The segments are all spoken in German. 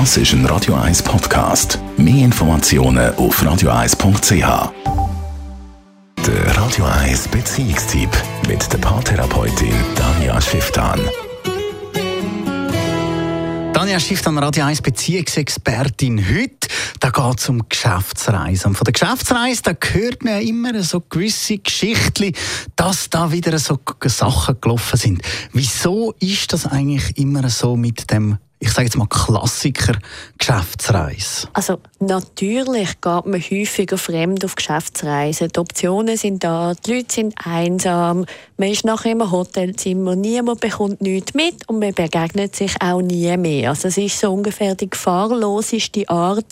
Das ist ein Radio 1 Podcast. Mehr Informationen auf radio1.ch. Der Radio 1 Beziehungstyp mit der Paartherapeutin Danja Schifftan. Danja Schifftan, Radio 1 Beziehungsexpertin. Heute da geht es um Geschäftsreisen. Und von der Geschäftsreise da hört man immer so gewisse Geschichten, dass da wieder so Sachen gelaufen sind. Wieso ist das eigentlich immer so mit dem ich sage jetzt mal Klassiker Geschäftsreise? Also natürlich geht man häufiger fremd auf Geschäftsreisen. Die Optionen sind da, die Leute sind einsam, man ist nachher im Hotelzimmer, niemand bekommt nichts mit und man begegnet sich auch nie mehr. Also es ist so ungefähr die gefahrloseste Art,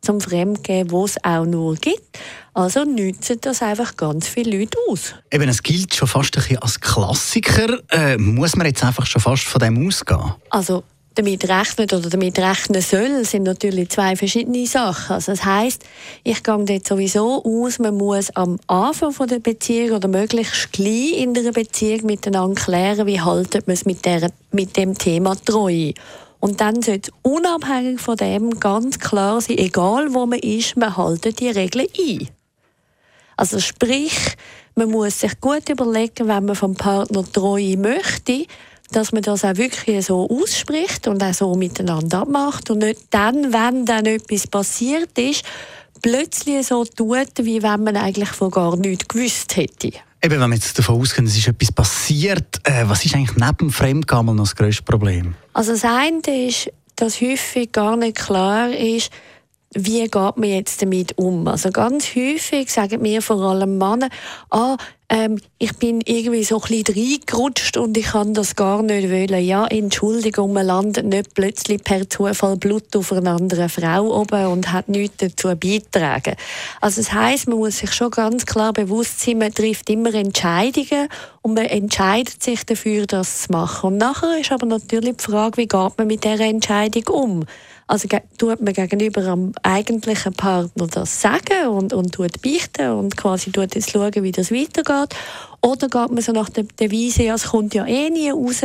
zum Fremdgehen, wo es auch nur gibt. Also nützen das einfach ganz viele Leute aus. Eben, es gilt schon fast ein bisschen als Klassiker. Äh, muss man jetzt einfach schon fast von dem ausgehen? Also damit rechnet oder damit rechnen soll, sind natürlich zwei verschiedene Sachen. Also das heißt, ich gehe dort sowieso aus, man muss am Anfang von der Beziehung oder möglichst gleich in der Beziehung miteinander klären, wie haltet man es mit, der, mit dem Thema Treue. Und dann sollte unabhängig von dem ganz klar sein, egal wo man ist, man haltet die Regeln ein. Also sprich, man muss sich gut überlegen, wenn man vom Partner Treue möchte, dass man das auch wirklich so ausspricht und auch so miteinander abmacht und nicht dann, wenn dann etwas passiert ist, plötzlich so tut, wie wenn man eigentlich von gar nichts gewusst hätte. Eben, wenn wir jetzt davon ausgehen, es ist etwas passiert, äh, was ist eigentlich neben dem Fremdgehen noch das grösste Problem? Also das eine ist, dass häufig gar nicht klar ist, wie geht man jetzt damit um? Also ganz häufig sagen mir vor allem Männer, ah, ähm, ich bin irgendwie so ein bisschen reingerutscht und ich kann das gar nicht wollen. Ja, Entschuldigung, man landet nicht plötzlich per Zufall Blut auf einer anderen Frau oben und hat nichts dazu beitragen. Also das heisst, man muss sich schon ganz klar bewusst sein, man trifft immer Entscheidungen und man entscheidet sich dafür, das zu machen. Und nachher ist aber natürlich die Frage, wie geht man mit dieser Entscheidung um? Also tut man gegenüber am eigentlichen Partner das sagen und, und tut beichten und quasi tut jetzt schauen, wie das weitergeht. Oder geht man so nach der Devise, ja, es kommt ja eh nie raus,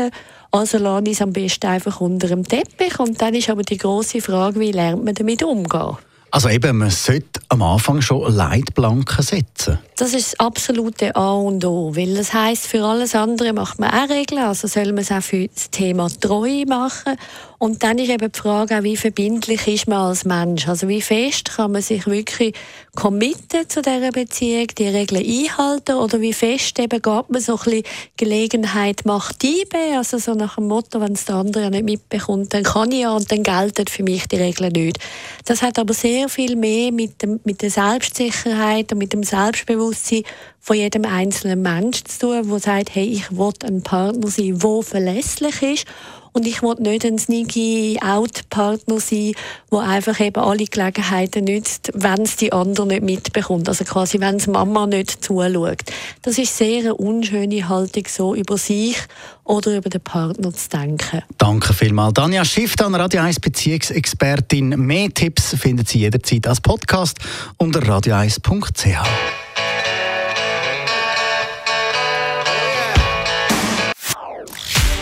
also lasse ich es am besten einfach unter dem Teppich. Und dann ist aber die große Frage, wie lernt man damit umgehen? Also eben, man sollte am Anfang schon Leitplanken setzen. Das ist das absolute A und O, weil das heißt, für alles andere macht man auch Regeln, also soll man es auch für das Thema Treue machen. Und dann ist eben die Frage wie verbindlich ist man als Mensch? Also wie fest kann man sich wirklich committen zu dieser Beziehung, die Regeln einhalten oder wie fest eben geht man so ein bisschen Gelegenheit macht Diebe, also so nach dem Motto, wenn es der andere nicht mitbekommt, dann kann ich ja und dann gelten für mich die Regeln nicht. Das hat aber sehr viel mehr mit, dem, mit der Selbstsicherheit und mit dem Selbstbewusstsein von jedem einzelnen Menschen zu tun, der sagt, hey, ich will ein Partner sein, der verlässlich ist und ich will nicht ein sneaky Out-Partner sein, der einfach eben alle Gelegenheiten nützt, wenn es die andere nicht mitbekommt. Also quasi, wenn es Mama nicht zuschaut. Das ist sehr eine unschöne Haltung, so über sich oder über den Partner zu denken. Danke vielmals. Danja Schiff, Radio 1 Beziehungsexpertin. Mehr Tipps finden Sie jederzeit als Podcast unter radio1.ch.